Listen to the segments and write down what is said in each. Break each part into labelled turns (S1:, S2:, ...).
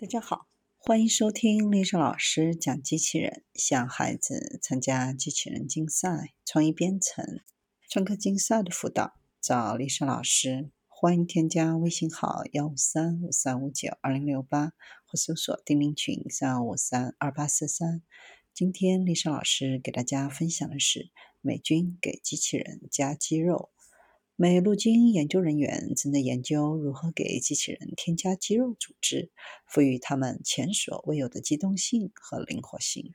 S1: 大家好，欢迎收听丽莎老师讲机器人，向孩子参加机器人竞赛、创意编程、创客竞赛的辅导，找丽莎老师。欢迎添加微信号幺五三五三五九二零六八，或搜索钉钉群三五三二八四三。今天丽莎老师给大家分享的是美军给机器人加肌肉。美陆军研究人员正在研究如何给机器人添加肌肉组织，赋予它们前所未有的机动性和灵活性。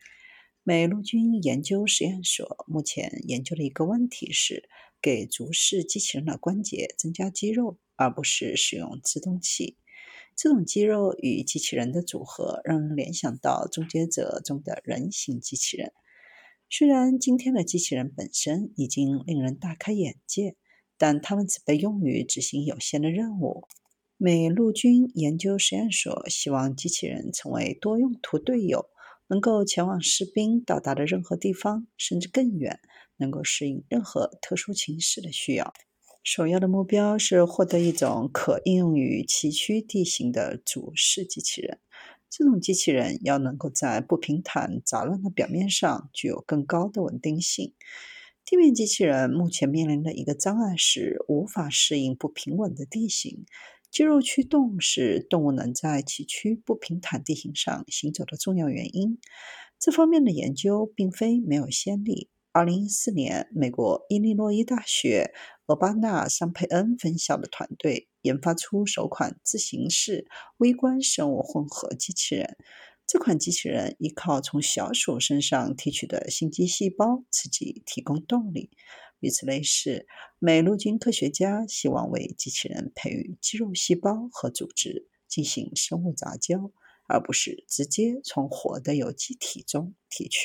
S1: 美陆军研究实验所目前研究的一个问题是，给足式机器人的关节增加肌肉，而不是使用制动器。这种肌肉与机器人的组合让人联想到《终结者》中的人形机器人。虽然今天的机器人本身已经令人大开眼界。但它们只被用于执行有限的任务。美陆军研究实验所希望机器人成为多用途队友，能够前往士兵到达的任何地方，甚至更远，能够适应任何特殊情势的需要。首要的目标是获得一种可应用于崎岖地形的主式机器人。这种机器人要能够在不平坦、杂乱的表面上具有更高的稳定性。地面机器人目前面临的一个障碍是无法适应不平稳的地形。肌肉驱动是动物能在崎岖不平坦地形上行走的重要原因。这方面的研究并非没有先例。2014年，美国伊利诺伊大学厄巴纳桑佩恩分校的团队研发出首款自行式微观生物混合机器人。这款机器人依靠从小鼠身上提取的心肌细胞刺激提供动力。与此类似，美陆军科学家希望为机器人培育肌肉细胞和组织进行生物杂交，而不是直接从活的有机体中提取。